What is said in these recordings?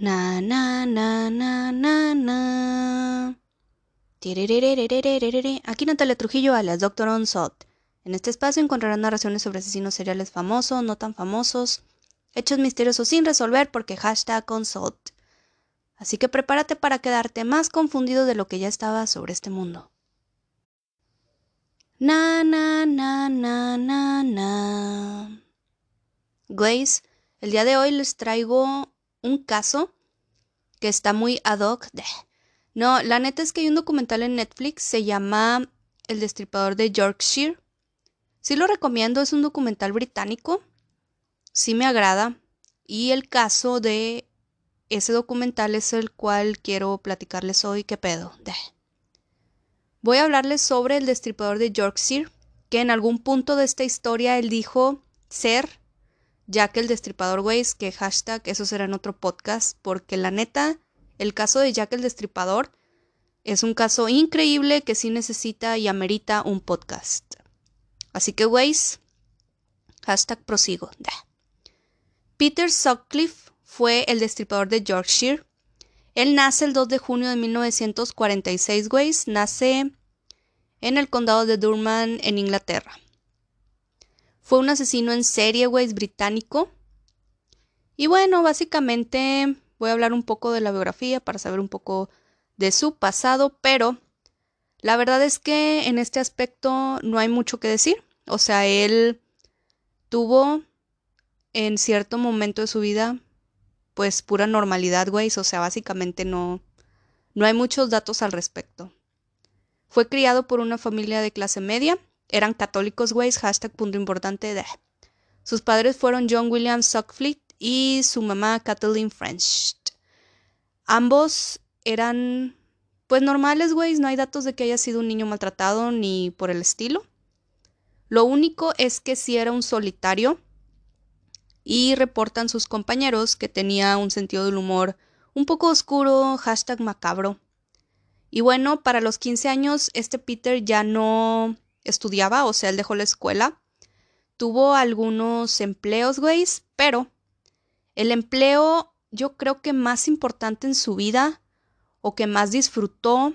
Na, na, na, na, na, na. Aquí Natalia Trujillo, alias Dr. Onsot. En este espacio encontrarán narraciones sobre asesinos seriales famosos, no tan famosos, hechos misteriosos sin resolver porque hashtag consult. Así que prepárate para quedarte más confundido de lo que ya estaba sobre este mundo. Na, na, na, na, na, na. Grace, el día de hoy les traigo un caso que está muy ad hoc. No, la neta es que hay un documental en Netflix, se llama El Destripador de Yorkshire. Sí lo recomiendo, es un documental británico. Sí me agrada. Y el caso de ese documental es el cual quiero platicarles hoy. ¿Qué pedo? Voy a hablarles sobre el Destripador de Yorkshire, que en algún punto de esta historia él dijo ser Jack el Destripador, güey, que hashtag, eso será en otro podcast, porque la neta, el caso de Jack el Destripador es un caso increíble que sí necesita y amerita un podcast. Así que, güeyes, hashtag prosigo. Peter Sutcliffe fue el destripador de Yorkshire. Él nace el 2 de junio de 1946, güeyes, nace en el condado de Durham, en Inglaterra. Fue un asesino en serie, güey, británico. Y bueno, básicamente voy a hablar un poco de la biografía para saber un poco de su pasado, pero la verdad es que en este aspecto no hay mucho que decir. O sea, él tuvo en cierto momento de su vida pues pura normalidad, güey. O sea, básicamente no, no hay muchos datos al respecto. Fue criado por una familia de clase media eran católicos, güey, hashtag punto importante de... Sus padres fueron John William Sutcliffe y su mamá Kathleen French. Ambos eran, pues normales, güey, no hay datos de que haya sido un niño maltratado ni por el estilo. Lo único es que sí era un solitario y reportan sus compañeros que tenía un sentido del humor un poco oscuro, hashtag macabro. Y bueno, para los 15 años este Peter ya no estudiaba, o sea, él dejó la escuela. Tuvo algunos empleos, güey, pero el empleo yo creo que más importante en su vida o que más disfrutó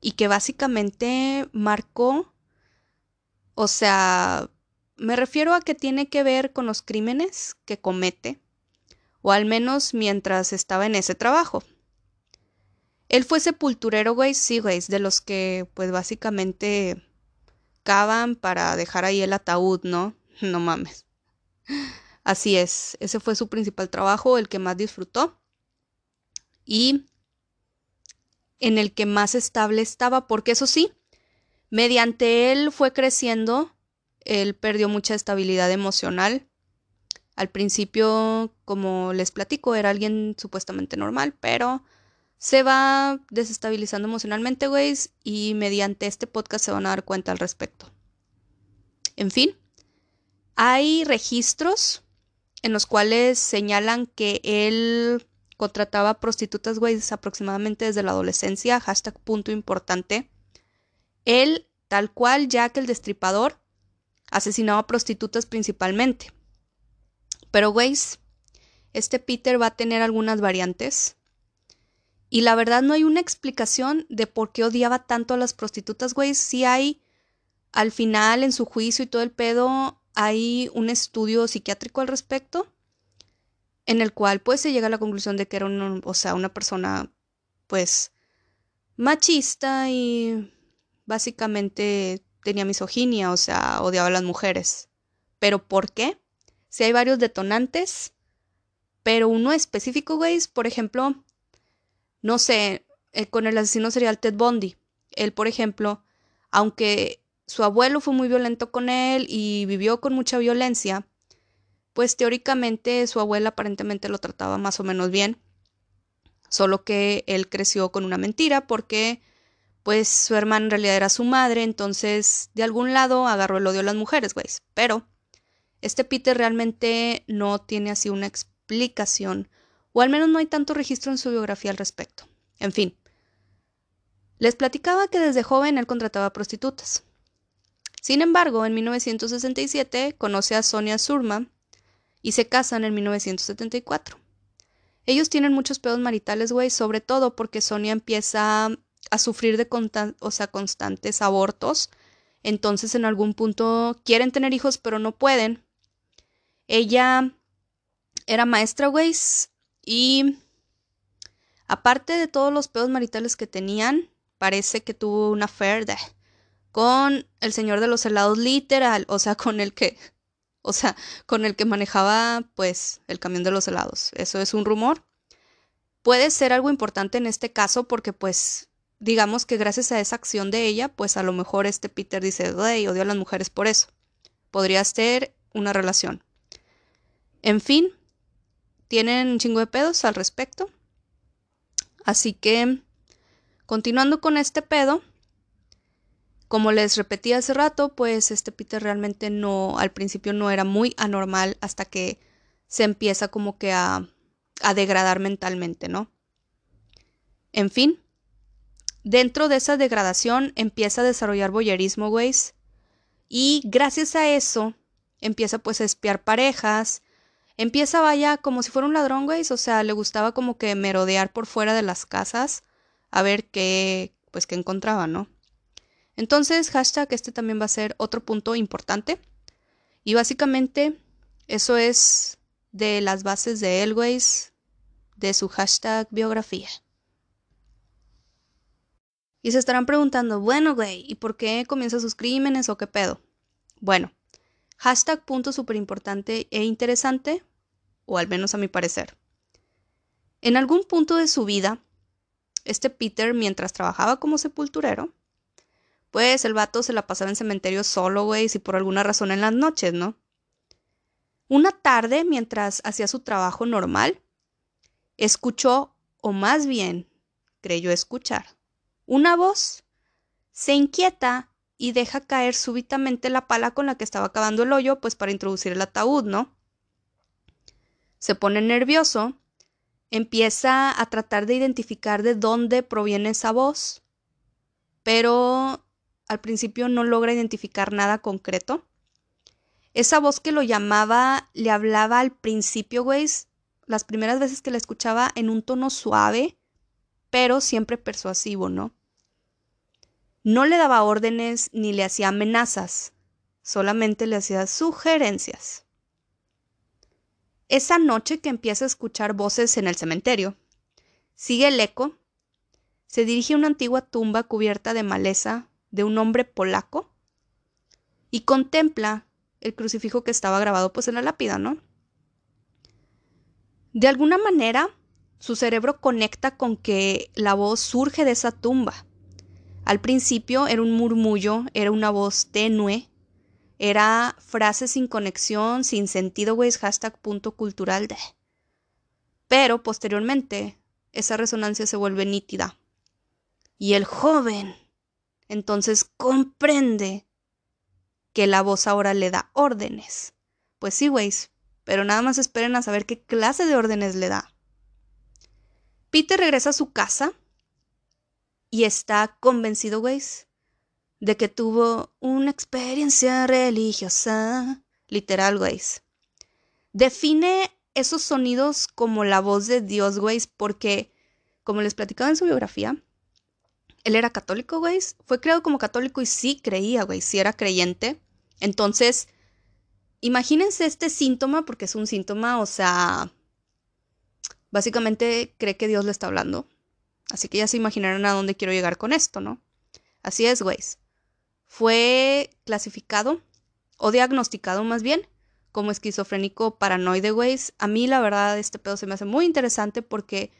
y que básicamente marcó, o sea, me refiero a que tiene que ver con los crímenes que comete, o al menos mientras estaba en ese trabajo. Él fue sepulturero, güey, sí, güey, de los que pues básicamente cavan para dejar ahí el ataúd, ¿no? No mames. Así es, ese fue su principal trabajo, el que más disfrutó y en el que más estable estaba, porque eso sí, mediante él fue creciendo, él perdió mucha estabilidad emocional. Al principio, como les platico, era alguien supuestamente normal, pero se va desestabilizando emocionalmente, güey, y mediante este podcast se van a dar cuenta al respecto. En fin, hay registros en los cuales señalan que él contrataba prostitutas, güey, aproximadamente desde la adolescencia, hashtag punto importante. Él, tal cual Jack el Destripador, asesinaba prostitutas principalmente. Pero, güey, este Peter va a tener algunas variantes y la verdad no hay una explicación de por qué odiaba tanto a las prostitutas, güey. Sí hay, al final, en su juicio y todo el pedo, hay un estudio psiquiátrico al respecto, en el cual pues se llega a la conclusión de que era un, o sea, una persona pues machista y básicamente tenía misoginia, o sea, odiaba a las mujeres. ¿Pero por qué? Si hay varios detonantes, pero uno específico, güey, por ejemplo, no sé, eh, con el asesino serial Ted Bundy. Él, por ejemplo, aunque su abuelo fue muy violento con él y vivió con mucha violencia, pues teóricamente su abuela aparentemente lo trataba más o menos bien, solo que él creció con una mentira porque pues su hermana en realidad era su madre, entonces de algún lado agarró el odio a las mujeres, güey. Pero este Peter realmente no tiene así una explicación o al menos no hay tanto registro en su biografía al respecto. En fin, les platicaba que desde joven él contrataba prostitutas. Sin embargo, en 1967 conoce a Sonia Surma y se casan en 1974. Ellos tienen muchos pedos maritales, güey, sobre todo porque Sonia empieza a sufrir de o sea, constantes abortos. Entonces en algún punto quieren tener hijos, pero no pueden. Ella era maestra, güey, y aparte de todos los pedos maritales que tenían, parece que tuvo una affair con el señor de los helados literal, o sea, con el que o sea, con el que manejaba pues el camión de los helados. Eso es un rumor. Puede ser algo importante en este caso porque pues digamos que gracias a esa acción de ella, pues a lo mejor este Peter dice, güey, odio a las mujeres por eso. Podría ser una relación. En fin, tienen un chingo de pedos al respecto. Así que, continuando con este pedo, como les repetí hace rato, pues este Peter realmente no, al principio no era muy anormal hasta que se empieza como que a, a degradar mentalmente, ¿no? En fin, dentro de esa degradación empieza a desarrollar boyerismo, güeyes. Y gracias a eso empieza pues a espiar parejas. Empieza, vaya, como si fuera un ladrón, güeyes. O sea, le gustaba como que merodear por fuera de las casas a ver qué, pues qué encontraba, ¿no? Entonces, hashtag, este también va a ser otro punto importante. Y básicamente, eso es de las bases de Elways, de su hashtag biografía. Y se estarán preguntando, bueno, güey, ¿y por qué comienza sus crímenes o qué pedo? Bueno, hashtag punto súper importante e interesante, o al menos a mi parecer. En algún punto de su vida, este Peter, mientras trabajaba como sepulturero, pues el vato se la pasaba en cementerio solo, güey, si por alguna razón en las noches, ¿no? Una tarde, mientras hacía su trabajo normal, escuchó, o más bien, creyó escuchar, una voz. Se inquieta y deja caer súbitamente la pala con la que estaba cavando el hoyo, pues para introducir el ataúd, ¿no? Se pone nervioso, empieza a tratar de identificar de dónde proviene esa voz, pero al principio no logra identificar nada concreto. Esa voz que lo llamaba le hablaba al principio, güey, las primeras veces que la escuchaba en un tono suave, pero siempre persuasivo, ¿no? No le daba órdenes ni le hacía amenazas, solamente le hacía sugerencias. Esa noche que empieza a escuchar voces en el cementerio, sigue el eco, se dirige a una antigua tumba cubierta de maleza de un hombre polaco y contempla el crucifijo que estaba grabado pues en la lápida, ¿no? De alguna manera, su cerebro conecta con que la voz surge de esa tumba. Al principio era un murmullo, era una voz tenue, era frase sin conexión, sin sentido, güey, hashtag punto cultural de. Pero posteriormente, esa resonancia se vuelve nítida. Y el joven entonces comprende que la voz ahora le da órdenes. Pues sí, güeyes, pero nada más esperen a saber qué clase de órdenes le da. Peter regresa a su casa y está convencido, güeyes, de que tuvo una experiencia religiosa. Literal, güeyes. Define esos sonidos como la voz de Dios, güeyes, porque, como les platicaba en su biografía, él era católico, güey. Fue creado como católico y sí creía, güey, sí era creyente. Entonces, imagínense este síntoma, porque es un síntoma, o sea, básicamente cree que Dios le está hablando. Así que ya se imaginarán a dónde quiero llegar con esto, ¿no? Así es, güey. Fue clasificado, o diagnosticado más bien, como esquizofrénico paranoide, güey. A mí, la verdad, este pedo se me hace muy interesante porque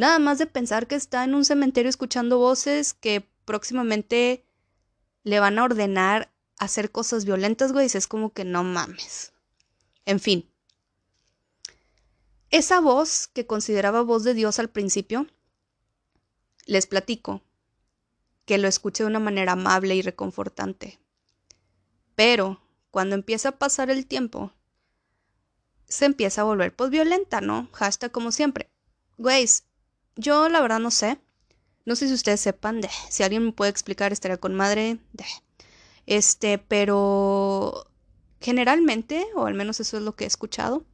Nada más de pensar que está en un cementerio escuchando voces que próximamente le van a ordenar hacer cosas violentas, güey, es como que no mames. En fin. Esa voz que consideraba voz de Dios al principio, les platico que lo escuché de una manera amable y reconfortante. Pero cuando empieza a pasar el tiempo, se empieza a volver pues violenta, ¿no? Hashtag como siempre. Güeyes, yo la verdad no sé. No sé si ustedes sepan, de, si alguien me puede explicar, estaría con madre. De, este, pero generalmente, o al menos eso es lo que he escuchado,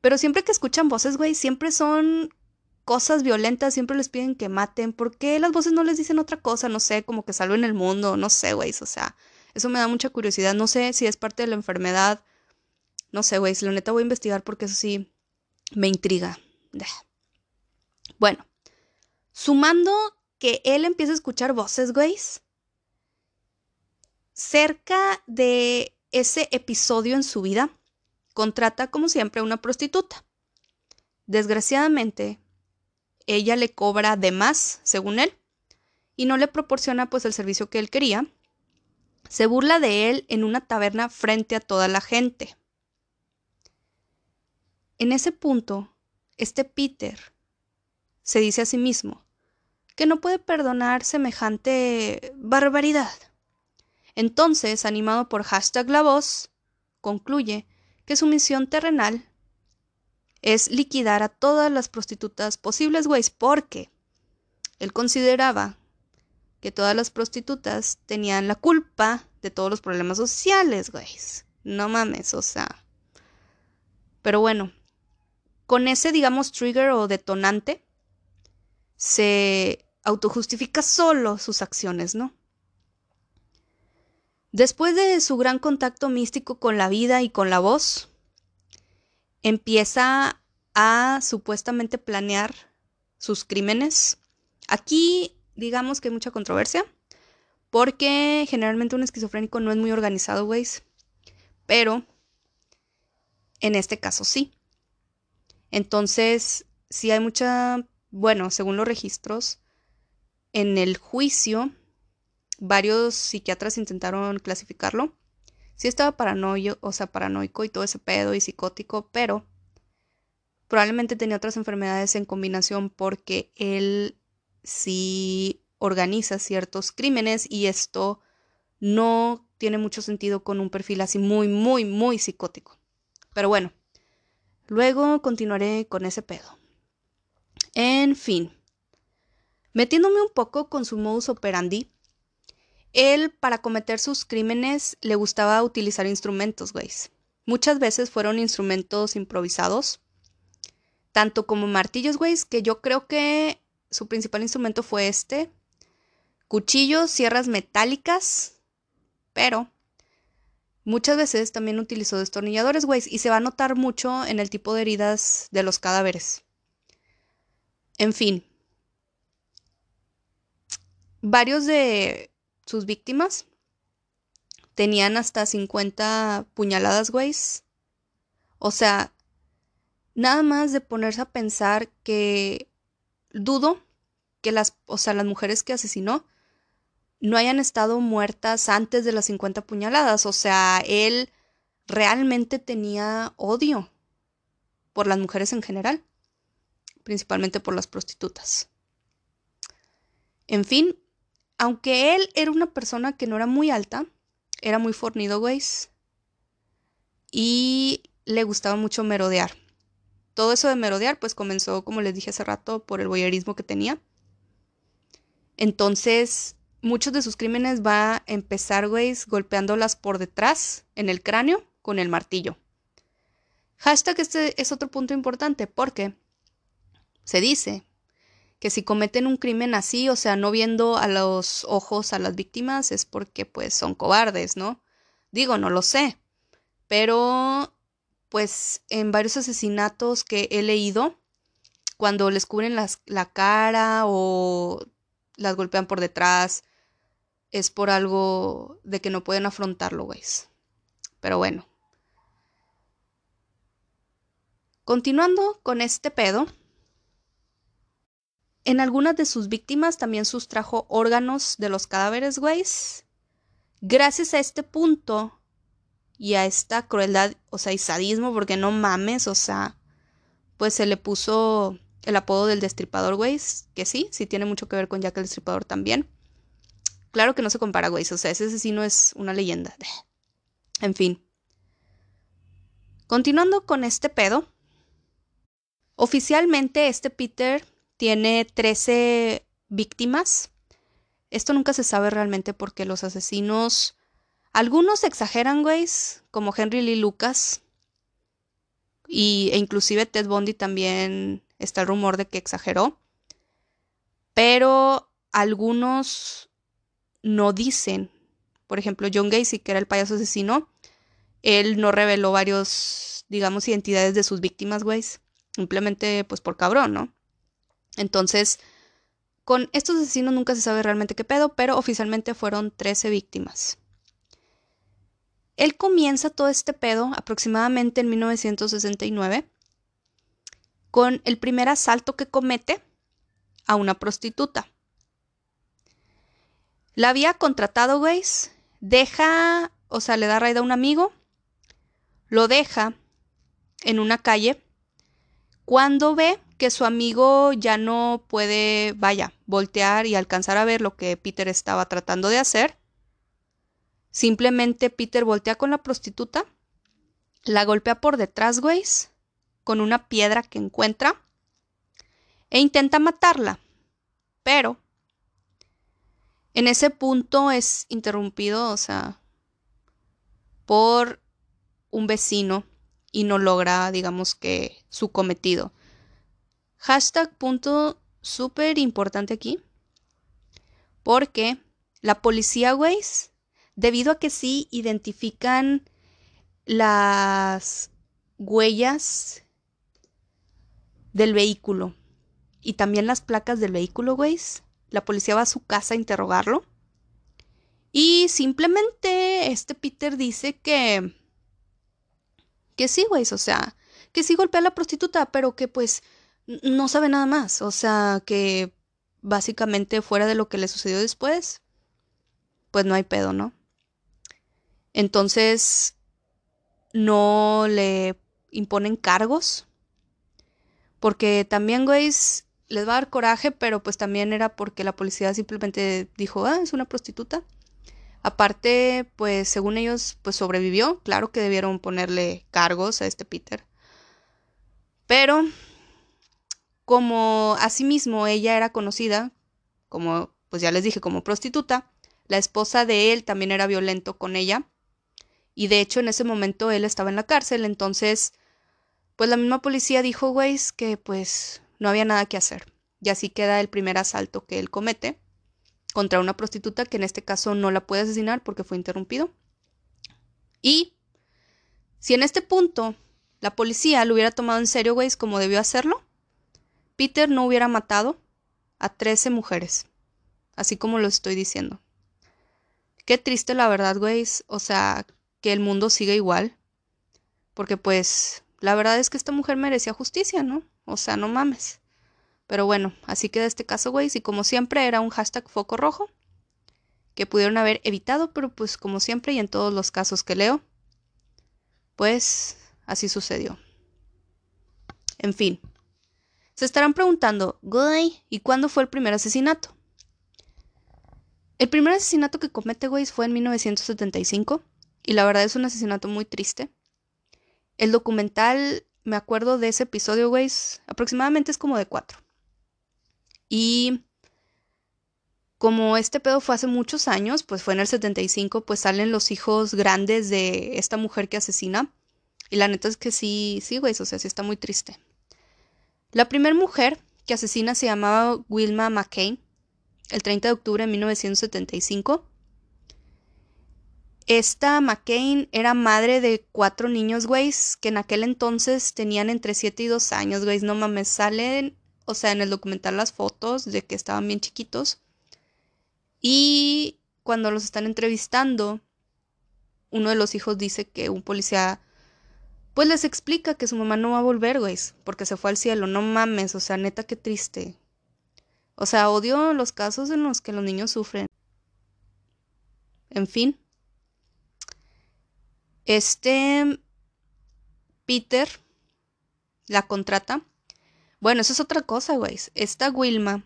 Pero siempre que escuchan voces, güey, siempre son cosas violentas, siempre les piden que maten. ¿Por qué las voces no les dicen otra cosa? No sé, como que salven el mundo, no sé, güey. O sea, eso me da mucha curiosidad. No sé si es parte de la enfermedad. No sé, güey. La neta voy a investigar porque eso sí me intriga. Bueno, sumando que él empieza a escuchar voces, güey. Cerca de ese episodio en su vida, contrata como siempre una prostituta. Desgraciadamente, ella le cobra de más, según él, y no le proporciona pues el servicio que él quería. Se burla de él en una taberna frente a toda la gente. En ese punto, este Peter se dice a sí mismo que no puede perdonar semejante barbaridad. Entonces, animado por hashtag la voz, concluye que su misión terrenal es liquidar a todas las prostitutas posibles, güey, porque él consideraba que todas las prostitutas tenían la culpa de todos los problemas sociales, güey. No mames, o sea. Pero bueno, con ese, digamos, trigger o detonante, se autojustifica solo sus acciones, ¿no? Después de su gran contacto místico con la vida y con la voz, empieza a supuestamente planear sus crímenes. Aquí digamos que hay mucha controversia, porque generalmente un esquizofrénico no es muy organizado, güey. Pero en este caso sí. Entonces, sí hay mucha, bueno, según los registros, en el juicio, varios psiquiatras intentaron clasificarlo sí estaba paranoico, o sea, paranoico y todo ese pedo y psicótico, pero probablemente tenía otras enfermedades en combinación porque él sí organiza ciertos crímenes y esto no tiene mucho sentido con un perfil así muy, muy, muy psicótico. Pero bueno, luego continuaré con ese pedo. En fin, metiéndome un poco con su modus operandi, él, para cometer sus crímenes, le gustaba utilizar instrumentos, güey. Muchas veces fueron instrumentos improvisados, tanto como martillos, güey, que yo creo que su principal instrumento fue este. Cuchillos, sierras metálicas, pero muchas veces también utilizó destornilladores, güey, y se va a notar mucho en el tipo de heridas de los cadáveres. En fin. Varios de sus víctimas tenían hasta 50 puñaladas, güey. O sea, nada más de ponerse a pensar que dudo que las, o sea, las mujeres que asesinó no hayan estado muertas antes de las 50 puñaladas. O sea, él realmente tenía odio por las mujeres en general, principalmente por las prostitutas. En fin, aunque él era una persona que no era muy alta, era muy fornido, güey. Y le gustaba mucho merodear. Todo eso de merodear, pues comenzó, como les dije hace rato, por el voyerismo que tenía. Entonces, muchos de sus crímenes va a empezar, güey, golpeándolas por detrás, en el cráneo, con el martillo. Hashtag este es otro punto importante porque se dice que si cometen un crimen así, o sea, no viendo a los ojos a las víctimas, es porque pues son cobardes, ¿no? Digo, no lo sé, pero pues en varios asesinatos que he leído, cuando les cubren la cara o las golpean por detrás, es por algo de que no pueden afrontarlo, güey. Pero bueno. Continuando con este pedo, en algunas de sus víctimas también sustrajo órganos de los cadáveres, güeyes. Gracias a este punto y a esta crueldad, o sea, y sadismo, porque no mames, o sea, pues se le puso el apodo del destripador, güeyes, que sí, sí tiene mucho que ver con Jack el destripador también. Claro que no se compara, güeyes, o sea, ese asesino es una leyenda. En fin. Continuando con este pedo. Oficialmente este Peter tiene 13 víctimas. Esto nunca se sabe realmente porque los asesinos, algunos exageran, güeyes, como Henry Lee Lucas. Y, e inclusive Ted Bundy también está el rumor de que exageró. Pero algunos no dicen. Por ejemplo, John Gacy, que era el payaso asesino, él no reveló varios, digamos, identidades de sus víctimas, güey. Simplemente, pues, por cabrón, ¿no? Entonces, con estos asesinos nunca se sabe realmente qué pedo, pero oficialmente fueron 13 víctimas. Él comienza todo este pedo aproximadamente en 1969 con el primer asalto que comete a una prostituta. La había contratado, güey. Deja, o sea, le da raid a un amigo, lo deja en una calle. Cuando ve que su amigo ya no puede, vaya, voltear y alcanzar a ver lo que Peter estaba tratando de hacer, simplemente Peter voltea con la prostituta, la golpea por detrás, güey, con una piedra que encuentra e intenta matarla. Pero en ese punto es interrumpido, o sea, por un vecino y no logra, digamos que, su cometido. Hashtag punto súper importante aquí. Porque la policía, güey, debido a que sí identifican las huellas del vehículo y también las placas del vehículo, güey, la policía va a su casa a interrogarlo. Y simplemente este Peter dice que... Que sí, güey, o sea, que sí golpea a la prostituta, pero que pues no sabe nada más. O sea, que básicamente fuera de lo que le sucedió después, pues no hay pedo, ¿no? Entonces, no le imponen cargos. Porque también, güey, les va a dar coraje, pero pues también era porque la policía simplemente dijo, ah, es una prostituta. Aparte, pues según ellos, pues sobrevivió. Claro que debieron ponerle cargos a este Peter. Pero, como asimismo ella era conocida, como pues ya les dije, como prostituta, la esposa de él también era violento con ella. Y de hecho en ese momento él estaba en la cárcel, entonces, pues la misma policía dijo, güey, que pues no había nada que hacer. Y así queda el primer asalto que él comete contra una prostituta que en este caso no la puede asesinar porque fue interrumpido. Y si en este punto la policía lo hubiera tomado en serio, güey, como debió hacerlo, Peter no hubiera matado a 13 mujeres, así como lo estoy diciendo. Qué triste la verdad, güey, o sea, que el mundo siga igual, porque pues la verdad es que esta mujer merecía justicia, ¿no? O sea, no mames. Pero bueno, así queda este caso, güey. Y como siempre era un hashtag foco rojo que pudieron haber evitado, pero pues como siempre y en todos los casos que leo, pues así sucedió. En fin. Se estarán preguntando, güey, ¿y cuándo fue el primer asesinato? El primer asesinato que comete güey fue en 1975 y la verdad es un asesinato muy triste. El documental me acuerdo de ese episodio, güey, aproximadamente es como de cuatro. Y como este pedo fue hace muchos años, pues fue en el 75, pues salen los hijos grandes de esta mujer que asesina. Y la neta es que sí, sí, güey, o sea, sí está muy triste. La primera mujer que asesina se llamaba Wilma McCain, el 30 de octubre de 1975. Esta McCain era madre de cuatro niños, güey, que en aquel entonces tenían entre 7 y 2 años, güey. No mames, salen, o sea, en el documental las fotos de que estaban bien chiquitos. Y cuando los están entrevistando, uno de los hijos dice que un policía, pues les explica que su mamá no va a volver, güey, porque se fue al cielo. No mames, o sea, neta, qué triste. O sea, odio los casos en los que los niños sufren. En fin. Este Peter la contrata. Bueno, eso es otra cosa, güey. Esta Wilma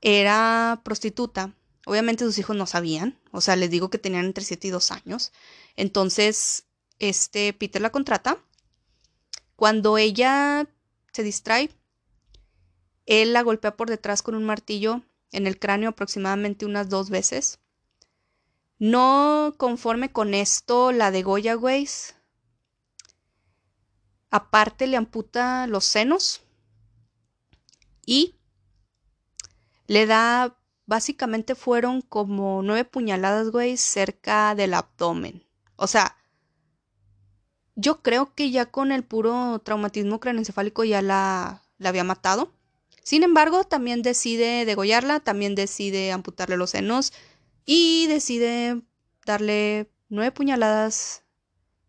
era prostituta. Obviamente sus hijos no sabían. O sea, les digo que tenían entre 7 y 2 años. Entonces, este Peter la contrata. Cuando ella se distrae, él la golpea por detrás con un martillo en el cráneo aproximadamente unas dos veces. No conforme con esto, la de Goya Weiss Aparte le amputa los senos y le da, básicamente fueron como nueve puñaladas, güey, cerca del abdomen. O sea, yo creo que ya con el puro traumatismo craneoencefálico ya la, la había matado. Sin embargo, también decide degollarla, también decide amputarle los senos y decide darle nueve puñaladas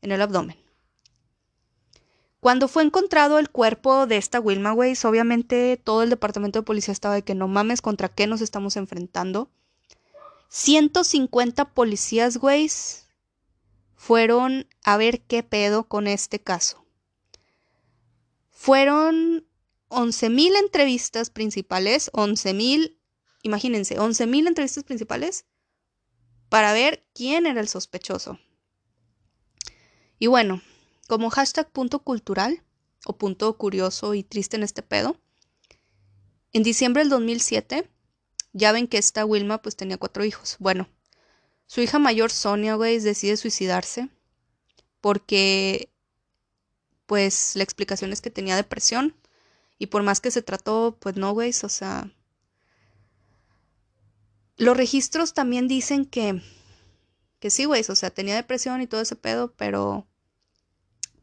en el abdomen. Cuando fue encontrado el cuerpo de esta Wilma Weiss, obviamente todo el departamento de policía estaba de que no mames contra qué nos estamos enfrentando. 150 policías Weiss fueron a ver qué pedo con este caso. Fueron 11.000 entrevistas principales, 11.000, imagínense, 11.000 entrevistas principales para ver quién era el sospechoso. Y bueno, como hashtag punto cultural o punto curioso y triste en este pedo, en diciembre del 2007, ya ven que esta Wilma pues tenía cuatro hijos. Bueno, su hija mayor Sonia, güey, decide suicidarse porque pues la explicación es que tenía depresión y por más que se trató, pues no, güey, o sea... Los registros también dicen que, que sí, güey, o sea, tenía depresión y todo ese pedo, pero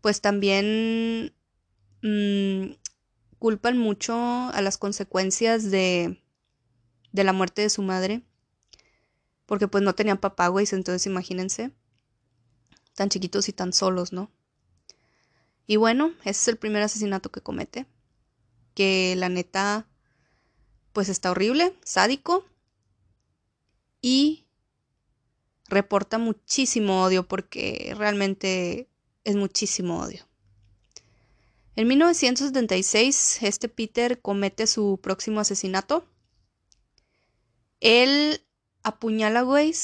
pues también mmm, culpan mucho a las consecuencias de, de la muerte de su madre, porque pues no tenían papá, güey, entonces imagínense, tan chiquitos y tan solos, ¿no? Y bueno, ese es el primer asesinato que comete que la neta, pues está horrible, sádico y reporta muchísimo odio porque realmente es muchísimo odio. En 1976, este Peter comete su próximo asesinato. Él apuñala, güey,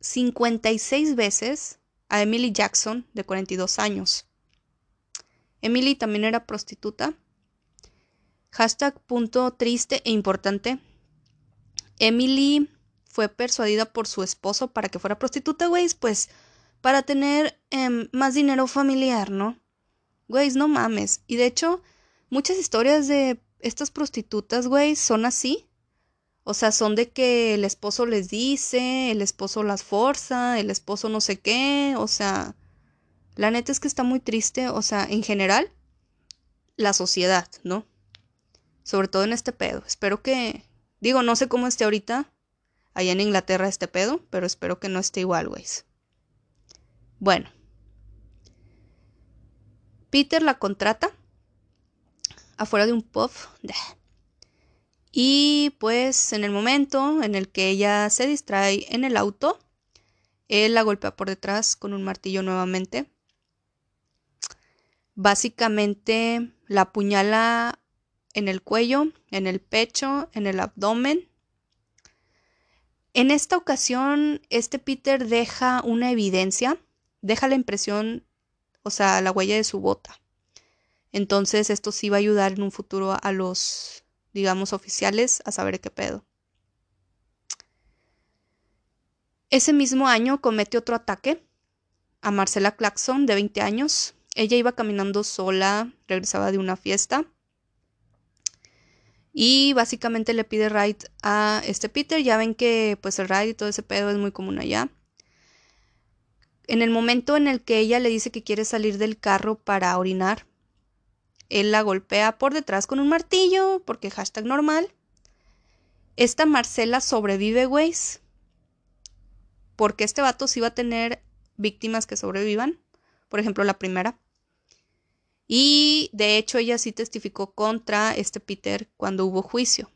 56 veces a Emily Jackson, de 42 años. Emily también era prostituta Hashtag punto triste e importante. Emily fue persuadida por su esposo para que fuera prostituta, güey, pues para tener em, más dinero familiar, ¿no? Güey, no mames. Y de hecho, muchas historias de estas prostitutas, güey, son así. O sea, son de que el esposo les dice, el esposo las forza, el esposo no sé qué. O sea, la neta es que está muy triste. O sea, en general, la sociedad, ¿no? sobre todo en este pedo. Espero que, digo, no sé cómo esté ahorita allá en Inglaterra este pedo, pero espero que no esté igual, güey. Bueno. Peter la contrata afuera de un pub. Y pues en el momento en el que ella se distrae en el auto, él la golpea por detrás con un martillo nuevamente. Básicamente la apuñala en el cuello, en el pecho, en el abdomen. En esta ocasión, este Peter deja una evidencia, deja la impresión, o sea, la huella de su bota. Entonces, esto sí va a ayudar en un futuro a los, digamos, oficiales a saber qué pedo. Ese mismo año comete otro ataque a Marcela Claxon, de 20 años. Ella iba caminando sola, regresaba de una fiesta y básicamente le pide ride a este Peter. Ya ven que pues el ride y todo ese pedo es muy común allá. En el momento en el que ella le dice que quiere salir del carro para orinar, él la golpea por detrás con un martillo, porque hashtag normal. Esta Marcela sobrevive, güey. Porque este vato sí va a tener víctimas que sobrevivan. Por ejemplo, la primera. Y de hecho ella sí testificó contra este Peter cuando hubo juicio.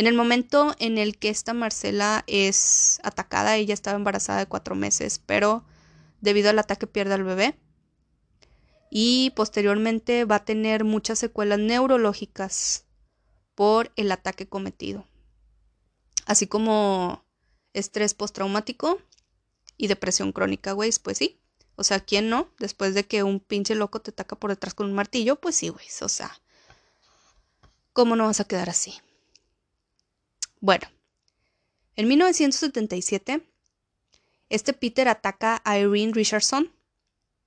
En el momento en el que esta Marcela es atacada, ella estaba embarazada de cuatro meses, pero debido al ataque pierde al bebé. Y posteriormente va a tener muchas secuelas neurológicas por el ataque cometido. Así como estrés postraumático y depresión crónica, güey, pues sí. O sea, ¿quién no? Después de que un pinche loco te ataca por detrás con un martillo, pues sí, güey. O sea, ¿cómo no vas a quedar así? Bueno, en 1977, este Peter ataca a Irene Richardson,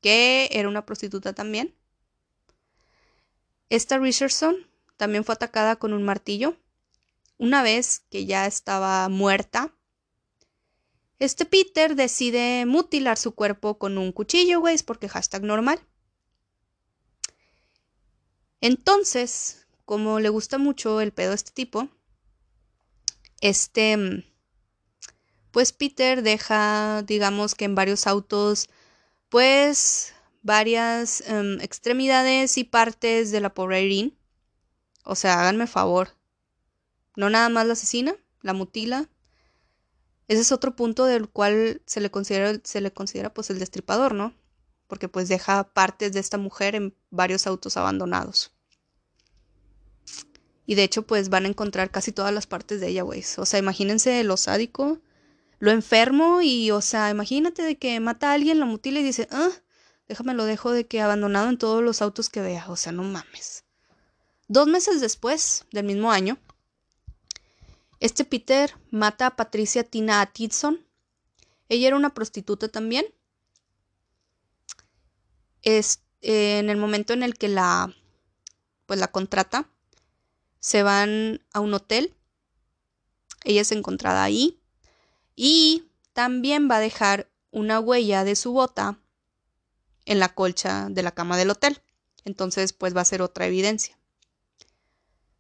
que era una prostituta también. Esta Richardson también fue atacada con un martillo. Una vez que ya estaba muerta, este Peter decide mutilar su cuerpo con un cuchillo, güey, porque hashtag normal. Entonces, como le gusta mucho el pedo a este tipo, este, pues Peter deja, digamos que en varios autos, pues varias um, extremidades y partes de la pobre Irene. O sea, háganme favor. No nada más la asesina, la mutila. Ese es otro punto del cual se le considera, se le considera pues el destripador, ¿no? Porque pues deja partes de esta mujer en varios autos abandonados. Y de hecho pues van a encontrar casi todas las partes de ella, güey. O sea, imagínense lo sádico, lo enfermo y, o sea, imagínate de que mata a alguien, lo mutila y dice, ah, Déjame lo dejo de que abandonado en todos los autos que vea. O sea, no mames. Dos meses después del mismo año, este Peter mata a Patricia Tina Atkinson. Ella era una prostituta también. Es, eh, en el momento en el que la, pues la contrata, se van a un hotel. Ella es encontrada ahí. Y también va a dejar una huella de su bota en la colcha de la cama del hotel. Entonces, pues va a ser otra evidencia.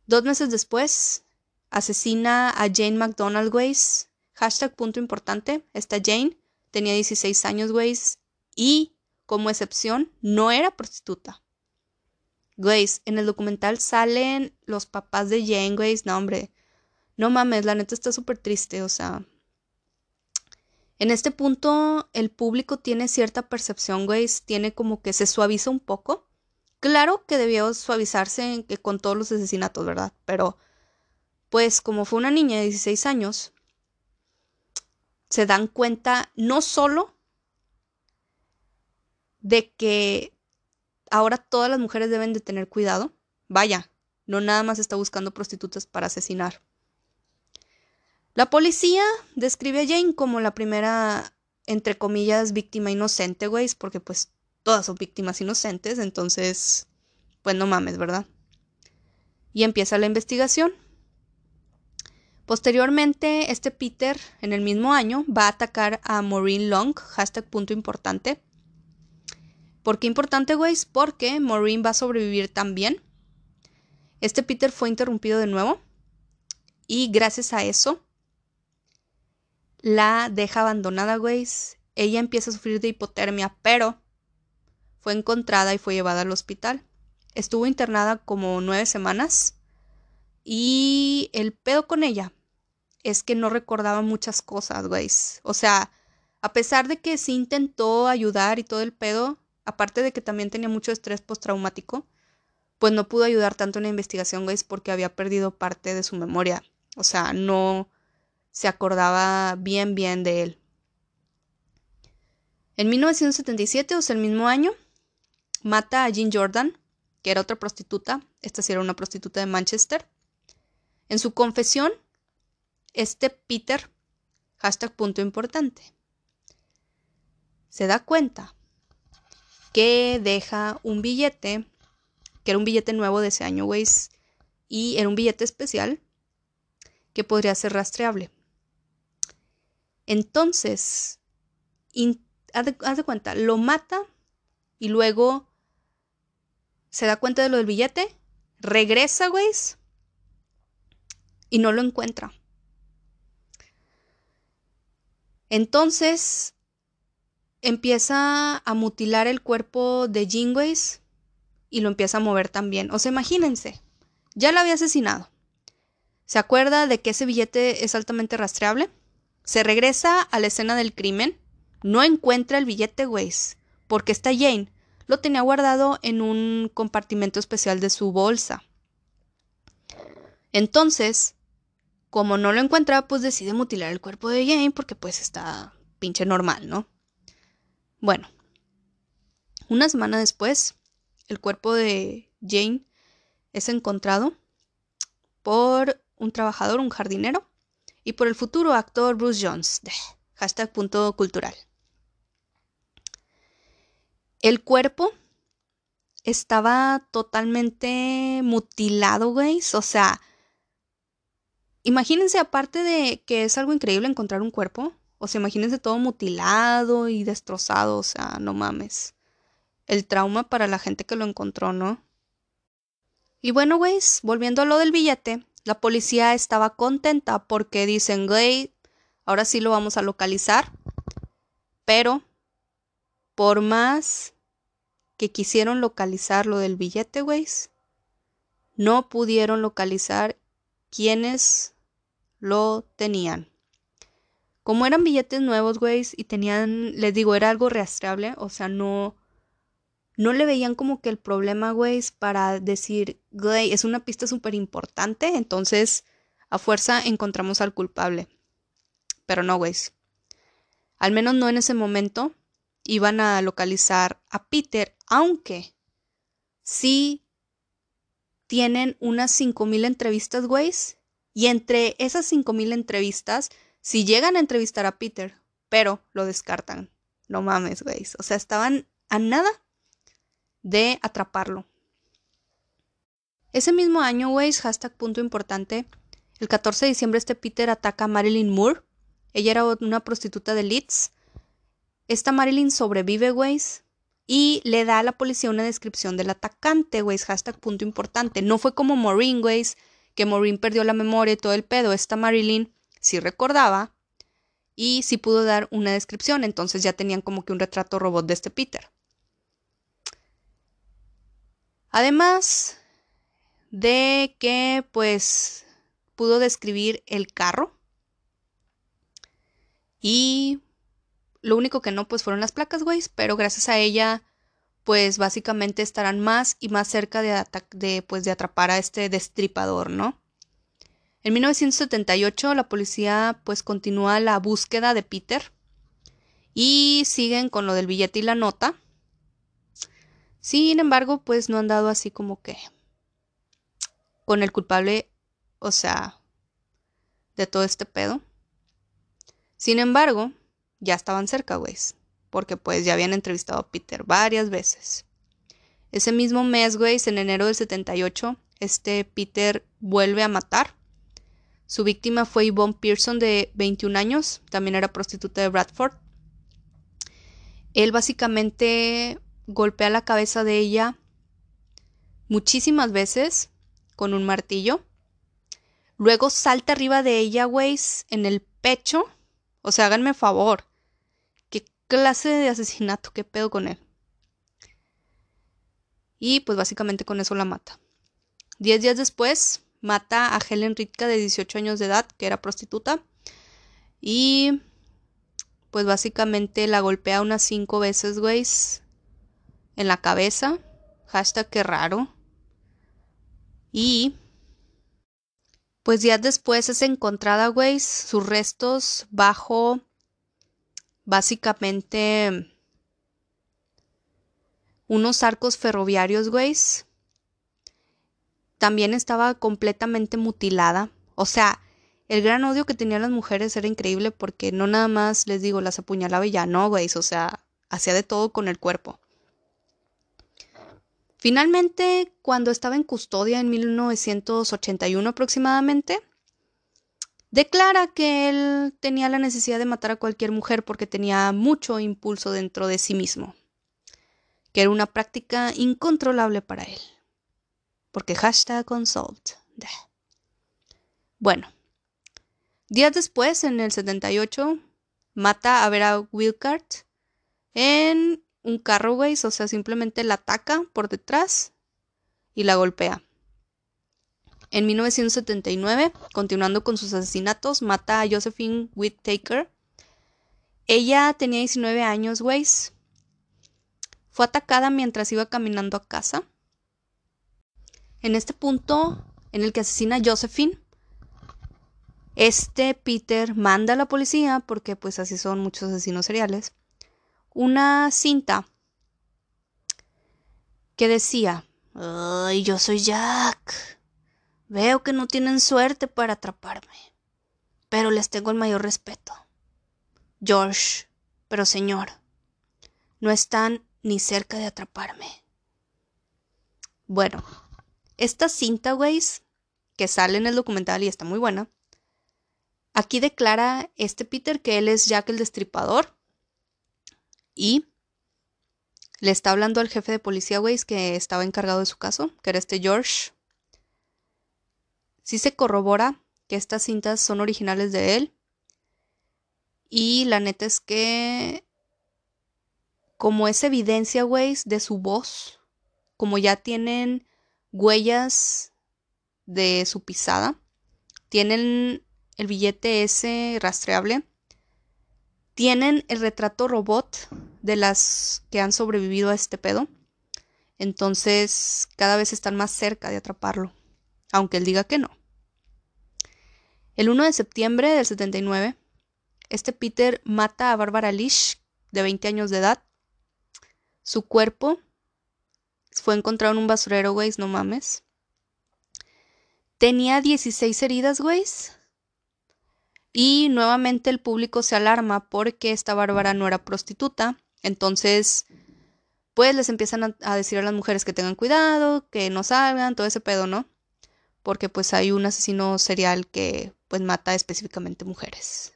Dos meses después, asesina a Jane McDonald Weiss. Hashtag punto importante. Esta Jane tenía 16 años, Weiss, y, como excepción, no era prostituta. Weiss, en el documental salen los papás de Jane, Weiss. No, hombre. No mames, la neta está súper triste, o sea, en este punto, el público tiene cierta percepción, güey, tiene como que se suaviza un poco. Claro que debió suavizarse con todos los asesinatos, ¿verdad? Pero, pues, como fue una niña de 16 años, se dan cuenta no solo de que ahora todas las mujeres deben de tener cuidado, vaya, no nada más está buscando prostitutas para asesinar. La policía describe a Jane como la primera, entre comillas, víctima inocente, güey, porque pues todas son víctimas inocentes, entonces, pues no mames, ¿verdad? Y empieza la investigación. Posteriormente, este Peter, en el mismo año, va a atacar a Maureen Long, hashtag punto importante. ¿Por qué importante, güey? Porque Maureen va a sobrevivir también. Este Peter fue interrumpido de nuevo. Y gracias a eso, la deja abandonada, güey. Ella empieza a sufrir de hipotermia, pero fue encontrada y fue llevada al hospital. Estuvo internada como nueve semanas y el pedo con ella es que no recordaba muchas cosas, güey. O sea, a pesar de que sí intentó ayudar y todo el pedo, aparte de que también tenía mucho estrés postraumático, pues no pudo ayudar tanto en la investigación, güey, porque había perdido parte de su memoria. O sea, no, se acordaba bien, bien de él. En 1977, o sea, el mismo año, mata a Jean Jordan, que era otra prostituta. Esta sí era una prostituta de Manchester. En su confesión, este Peter, hashtag punto importante, se da cuenta que deja un billete, que era un billete nuevo de ese año, Waze, y era un billete especial que podría ser rastreable. Entonces, haz, de, cuenta, lo mata y luego se da cuenta de lo del billete, regresa, güey, y no lo encuentra. Entonces empieza a mutilar el cuerpo de Jingways y lo empieza a mover también. O sea, imagínense, ya lo había asesinado. ¿Se acuerda de que ese billete es altamente rastreable? Se regresa a la escena del crimen, no encuentra el billete Weiss, porque está Jane. Lo tenía guardado en un compartimento especial de su bolsa. Entonces, como no lo encuentra, pues decide mutilar el cuerpo de Jane porque pues está pinche normal, ¿no? Bueno, una semana después, el cuerpo de Jane es encontrado por un trabajador, un jardinero, y por el futuro actor Bruce Jones. Hashtag punto cultural. El cuerpo estaba totalmente mutilado, güey. O sea, imagínense, aparte de que es algo increíble encontrar un cuerpo, o sea, imagínense todo mutilado y destrozado, o sea, no mames. El trauma para la gente que lo encontró, ¿no? Y bueno, güey, volviendo a lo del billete, la policía estaba contenta porque dicen, güey, ahora sí lo vamos a localizar. Pero, por más que quisieron localizar lo del billete, güey, no pudieron localizar quiénes lo tenían. Como eran billetes nuevos, güey, y tenían, les digo, era algo rastreable, o sea, no, no le veían como que el problema, güey, para decir, güey, es una pista súper importante, entonces a fuerza encontramos al culpable. Pero no, güey. Al menos no en ese momento iban a localizar a Peter, aunque sí tienen unas 5000 entrevistas, güey. Y entre esas 5000 entrevistas, si llegan a entrevistar a Peter, pero lo descartan. No mames, güey. O sea, estaban a nada de atraparlo. Ese mismo año, güey, hashtag punto importante, el 14 de diciembre este Peter ataca a Marilyn Moore. Ella era una prostituta de Leeds. Esta Marilyn sobrevive, güey, y le da a la policía una descripción del atacante, güey, hashtag punto importante. No fue como Maureen, güey, que Maureen perdió la memoria y todo el pedo. Esta Marilyn sí recordaba y sí pudo dar una descripción, entonces ya tenían como que un retrato robot de este Peter. Además de que pues pudo describir el carro y lo único que no pues fueron las placas, güey, pero gracias a ella pues básicamente estarán más y más cerca de, pues, de atrapar a este destripador, ¿no? En 1978 la policía pues continúa la búsqueda de Peter y siguen con lo del billete y la nota. Sin embargo, pues no han dado así como que con el culpable, o sea, de todo este pedo. Sin embargo, ya estaban cerca, güey, porque pues ya habían entrevistado a Peter varias veces. Ese mismo mes, güey, en enero del 78, este Peter vuelve a matar su víctima fue Yvonne Pearson de 21 años, también era prostituta de Bradford. Él básicamente golpea la cabeza de ella muchísimas veces con un martillo. Luego salta arriba de ella, güey, en el pecho. O sea, háganme favor. ¿Qué clase de asesinato? ¿Qué pedo con él? Y pues básicamente con eso la mata. Diez días después, mata a Helen Ritka de 18 años de edad, que era prostituta. Y pues básicamente la golpea unas cinco veces, güey, en la cabeza. Hashtag que raro. Y pues días después es encontrada, güey, sus restos bajo básicamente unos arcos ferroviarios, güey también estaba completamente mutilada. O sea, el gran odio que tenían las mujeres era increíble porque no nada más, les digo, las apuñalaba y ya no, güey. O sea, hacía de todo con el cuerpo. Finalmente, cuando estaba en custodia en 1981 aproximadamente, declara que él tenía la necesidad de matar a cualquier mujer porque tenía mucho impulso dentro de sí mismo, que era una práctica incontrolable para él porque hashtag consult. Bueno, días después, en el 78, mata a Vera Wilcart en un carro, güey, o sea, simplemente la ataca por detrás y la golpea. En 1979, continuando con sus asesinatos, mata a Josephine Whittaker. Ella tenía 19 años, güey. Fue atacada mientras iba caminando a casa. En este punto en el que asesina a Josephine, este Peter manda a la policía, porque pues así son muchos asesinos seriales, una cinta que decía, ay, yo soy Jack. Veo que no tienen suerte para atraparme, pero les tengo el mayor respeto. George, pero señor, no están ni cerca de atraparme. Bueno, esta cinta, güey, que sale en el documental y está muy buena, aquí declara este Peter que él es Jack el Destripador y le está hablando al jefe de policía, güey, que estaba encargado de su caso, que era este George. Sí se corrobora que estas cintas son originales de él. Y la neta es que, como es evidencia, güey, de su voz, como ya tienen huellas de su pisada, tienen el billete ese rastreable, tienen el retrato robot de las que han sobrevivido a este pedo. Entonces, cada vez están más cerca de atraparlo, aunque él diga que no. El 1 de septiembre del 79, este Peter mata a Barbara Lish, de 20 años de edad. Su cuerpo fue encontrado en un basurero, güey, no mames. Tenía 16 heridas, güey. Y nuevamente el público se alarma porque esta Bárbara no era prostituta. Entonces, pues les empiezan a, decir a las mujeres que tengan cuidado, que no salgan, todo ese pedo, ¿no? Porque pues hay un asesino serial que pues mata específicamente mujeres.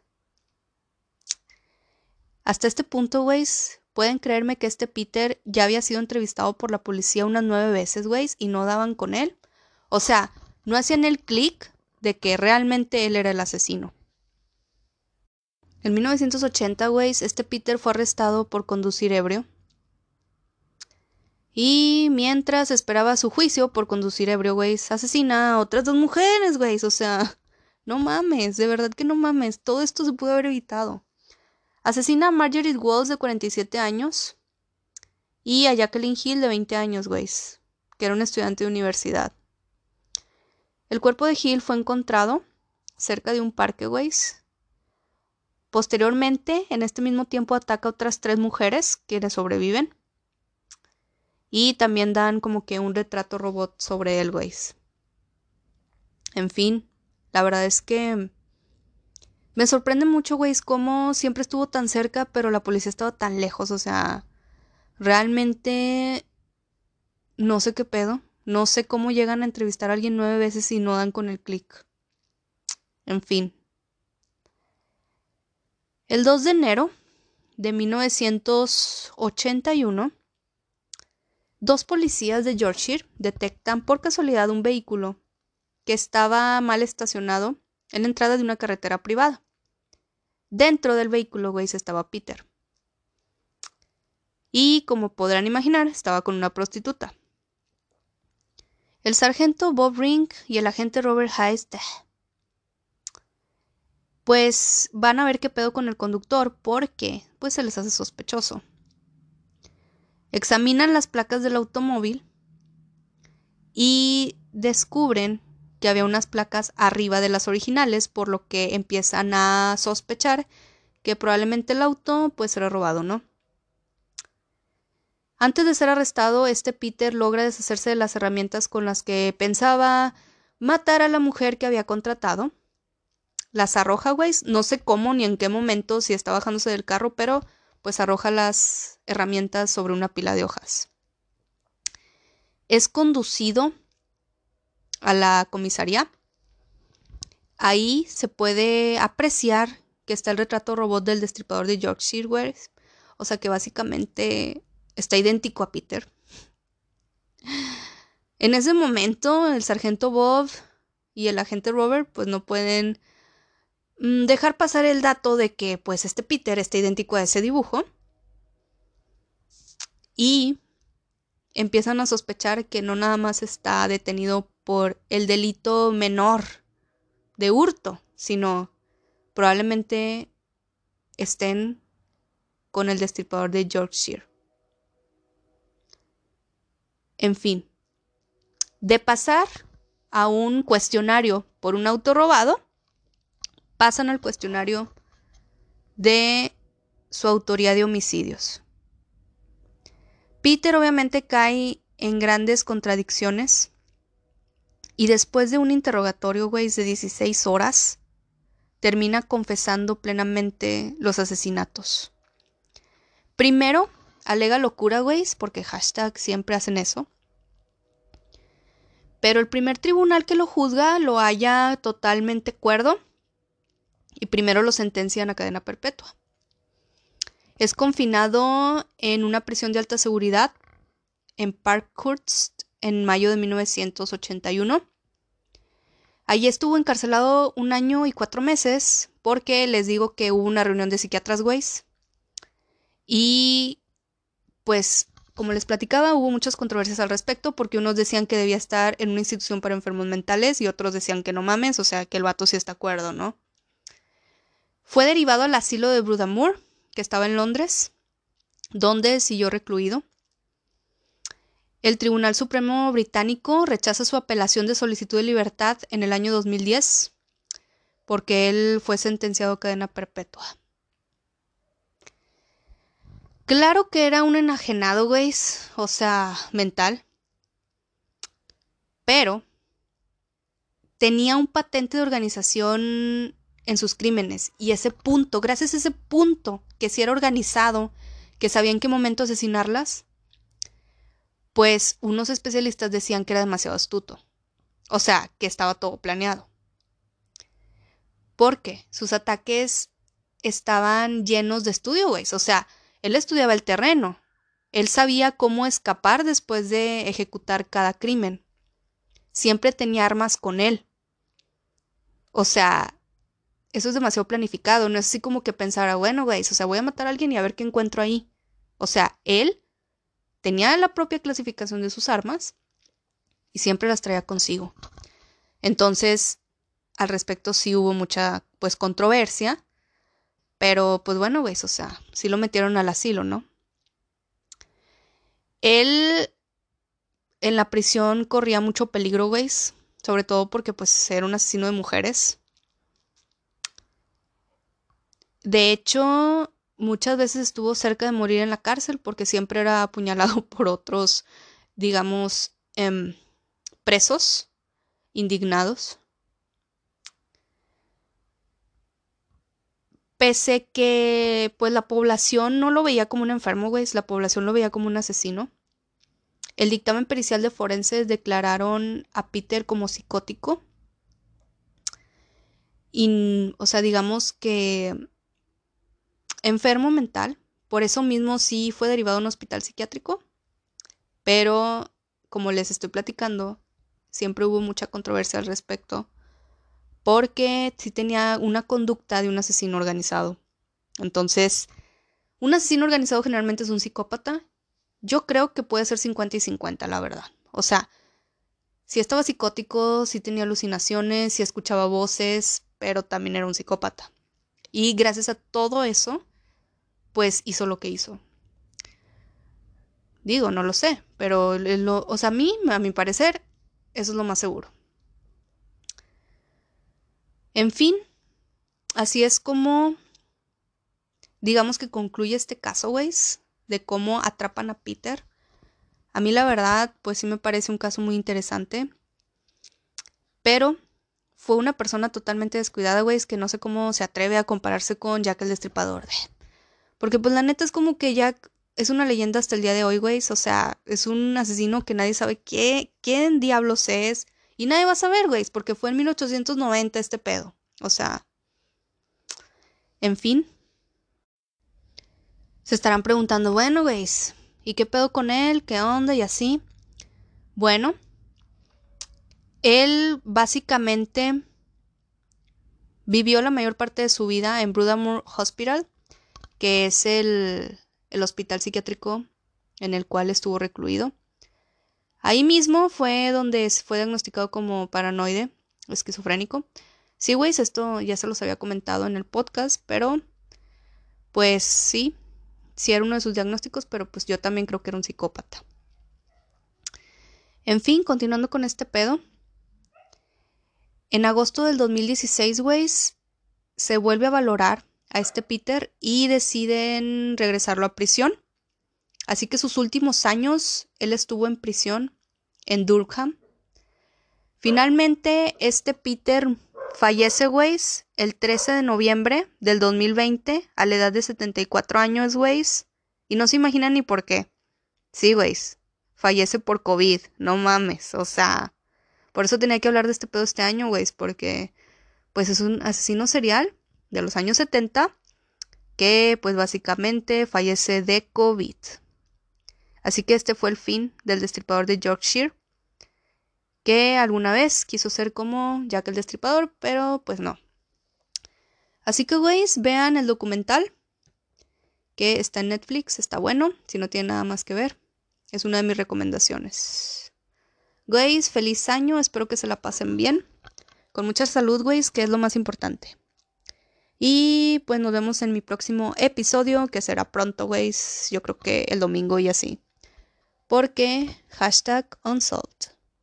Hasta este punto, güeyes, pueden creerme que este Peter ya había sido entrevistado por la policía unas nueve veces, güeyes, y no daban con él. O sea, no hacían el clic de que realmente él era el asesino. En 1980, güey, este Peter fue arrestado por conducir ebrio. Y mientras esperaba su juicio por conducir ebrio, güey, asesina a otras dos mujeres, güey. O sea, no mames, de verdad que no mames. Todo esto se pudo haber evitado. Asesina a Marjorie Walls, de 47 años. Y a Jacqueline Hill, de 20 años, güey. Que era una estudiante de universidad. El cuerpo de Hill fue encontrado cerca de un parque, güey. Posteriormente, en este mismo tiempo, ataca a otras tres mujeres que le sobreviven. Y también dan como que un retrato robot sobre él, güey. En fin, la verdad es que me sorprende mucho, güey, cómo siempre estuvo tan cerca, pero la policía estaba tan lejos. O sea, realmente no sé qué pedo. No sé cómo llegan a entrevistar a alguien nueve veces y no dan con el clic. En fin. El 2 de enero de 1981, dos policías de Yorkshire detectan por casualidad un vehículo que estaba mal estacionado en la entrada de una carretera privada. Dentro del vehículo, güey, estaba Peter. Y como podrán imaginar, estaba con una prostituta. El sargento Bob Ring y el agente Robert Heist pues van a ver qué pedo con el conductor porque pues se les hace sospechoso. Examinan las placas del automóvil y descubren que había unas placas arriba de las originales, por lo que empiezan a sospechar que probablemente el auto pues será robado, ¿no? Antes de ser arrestado, este Peter logra deshacerse de las herramientas con las que pensaba matar a la mujer que había contratado las arroja, güey. No sé cómo ni en qué momento, si está bajándose del carro, pero pues arroja las herramientas sobre una pila de hojas. Es conducido a la comisaría. Ahí se puede apreciar que está el retrato robot del destripador de Yorkshire, güey. O sea que básicamente está idéntico a Peter. En ese momento, el sargento Bob y el agente Robert pues no pueden Mm, dejar pasar el dato de que pues este Peter está idéntico a ese dibujo y empiezan a sospechar que no nada más está detenido por el delito menor de hurto, sino probablemente estén con el destripador de Yorkshire. En fin, de pasar a un cuestionario por un auto robado, pasan al cuestionario de su autoría de homicidios. Peter obviamente cae en grandes contradicciones y después de un interrogatorio, güey, de 16 horas, termina confesando plenamente los asesinatos. Primero, alega locura, güey, porque hashtag siempre hacen eso. pero el primer tribunal que lo juzga lo halla totalmente cuerdo y primero lo sentencian a cadena perpetua. Es confinado en una prisión de alta seguridad en Parkhurst en mayo de 1981. Allí estuvo encarcelado un año y cuatro meses porque les digo que hubo una reunión de psiquiatras güeyes. Y pues, como les platicaba, hubo muchas controversias al respecto porque unos decían que debía estar en una institución para enfermos mentales y otros decían que no mames, o sea, que el vato sí está acuerdo, ¿no? Fue derivado al asilo de Brudamore que estaba en Londres, donde siguió recluido. El Tribunal Supremo británico rechaza su apelación de solicitud de libertad en el año 2010 porque él fue sentenciado a cadena perpetua. Claro que era un enajenado, güey, o sea, mental. Pero tenía un patente de organización en sus crímenes. Y ese punto, gracias a ese punto, que si era organizado, que sabía en qué momento asesinarlas, pues unos especialistas decían que era demasiado astuto. O sea, que estaba todo planeado. Porque sus ataques estaban llenos de estudio, güey. O sea, él estudiaba el terreno. Él sabía cómo escapar después de ejecutar cada crimen. Siempre tenía armas con él. O sea, eso es demasiado planificado, no es así como que pensara, bueno, güey, o sea, voy a matar a alguien y a ver qué encuentro ahí. O sea, él tenía la propia clasificación de sus armas y siempre las traía consigo. Entonces, al respecto sí hubo mucha, pues, controversia, pero, pues bueno, güey, o sea, sí lo metieron al asilo, ¿no? Él en la prisión corría mucho peligro, güey, sobre todo porque, pues, era un asesino de mujeres De hecho, muchas veces estuvo cerca de morir en la cárcel porque siempre era apuñalado por otros, digamos, em, presos, indignados. Pese que pues la población no lo veía como un enfermo, güey, la población lo veía como un asesino. El dictamen pericial de forenses declararon a Peter como psicótico. Y, o sea, digamos que enfermo mental, por eso mismo sí fue derivado a un hospital psiquiátrico, pero como les estoy platicando, siempre hubo mucha controversia al respecto, porque sí tenía una conducta de un asesino organizado. Entonces, un asesino organizado generalmente es un psicópata. Yo creo que puede ser 50 y 50, la verdad. O sea, si estaba psicótico, si tenía alucinaciones, si escuchaba voces, pero también era un psicópata. Y gracias a todo eso, pues hizo lo que hizo. Digo, no lo sé, pero o sea, a mí, a mi parecer, eso es lo más seguro. En fin, así es como, digamos que concluye este caso, güeyes, de cómo atrapan a Peter. A mí la verdad, pues sí me parece un caso muy interesante. Pero fue una persona totalmente descuidada, güey, que no sé cómo se atreve a compararse con Jack el Destripador. Porque pues la neta es como que Jack es una leyenda hasta el día de hoy, güey. O sea, es un asesino que nadie sabe qué, quién diablos es. Y nadie va a saber, güey, porque fue en 1890 este pedo. O sea, en fin. Se estarán preguntando, bueno, güey, ¿y qué pedo con él? ¿Qué onda? Y así. Bueno, él básicamente vivió la mayor parte de su vida en Brudamore Hospital que es el, hospital psiquiátrico en el cual estuvo recluido. Ahí mismo fue donde fue diagnosticado como paranoide, esquizofrénico. Sí, güey, esto ya se los había comentado en el podcast, pero pues sí, sí era uno de sus diagnósticos, pero pues yo también creo que era un psicópata. En fin, continuando con este pedo. En agosto del 2016, güey, se vuelve a valorar a este Peter y deciden regresarlo a prisión. Así que sus últimos años él estuvo en prisión en Durham. Finalmente, este Peter fallece, güeyes, el 13 de noviembre del 2020 a la edad de 74 años, güeyes. Y no se imaginan ni por qué. Sí, güeyes, fallece por COVID, no mames, o sea, Por eso tenía que hablar de este pedo este año, güey, porque pues es un asesino serial de los años 70 que pues básicamente fallece de COVID. Así que este fue el fin del destripador de Yorkshire, que alguna vez quiso ser como Jack el destripador, pero pues no. Así que, güeyes, vean el documental que está en Netflix, está bueno, si no tiene nada más que ver. Es una de mis recomendaciones. Güeyes, feliz año, espero que se la pasen bien. Con mucha salud, güeyes, que es lo más importante. Y pues nos vemos en mi próximo episodio, que será pronto, güeyes. Yo creo que el domingo y así. Porque hashtag unsolved.